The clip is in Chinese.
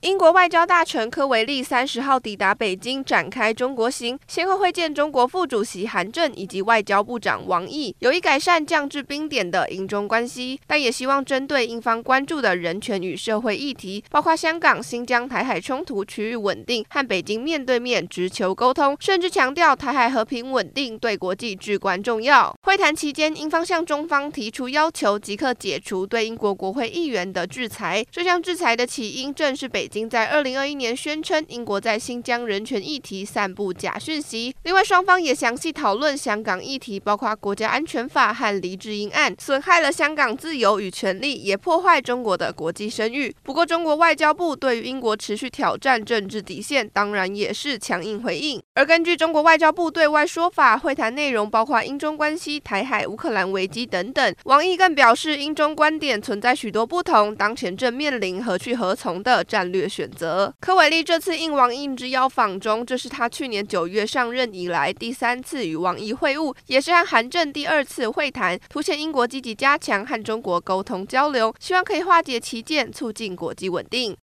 英国外交大臣科维利三十号抵达北京，展开中国行，先后会见中国副主席韩正以及外交部长王毅，有意改善降至冰点的英中关系，但也希望针对英方关注的人权与社会议题，包括香港、新疆、台海冲突区域稳定，和北京面对面直球沟通，甚至强调台海和平稳定对国际至关重要。会谈期间，英方向中方提出要求，即刻解除对英国国会议员的制裁。这项制裁的起因正是北。已经在二零二一年宣称英国在新疆人权议题散布假讯息。另外，双方也详细讨论香港议题，包括国家安全法和黎智英案，损害了香港自由与权利，也破坏中国的国际声誉。不过，中国外交部对于英国持续挑战政治底线，当然也是强硬回应。而根据中国外交部对外说法，会谈内容包括英中关系、台海、乌克兰危机等等。王毅更表示，英中观点存在许多不同，当前正面临何去何从的战略。选择。科伟利这次应王毅之邀访中，这是他去年九月上任以来第三次与王毅会晤，也是和韩正第二次会谈，凸显英国积极加强和中国沟通交流，希望可以化解歧见，促进国际稳定。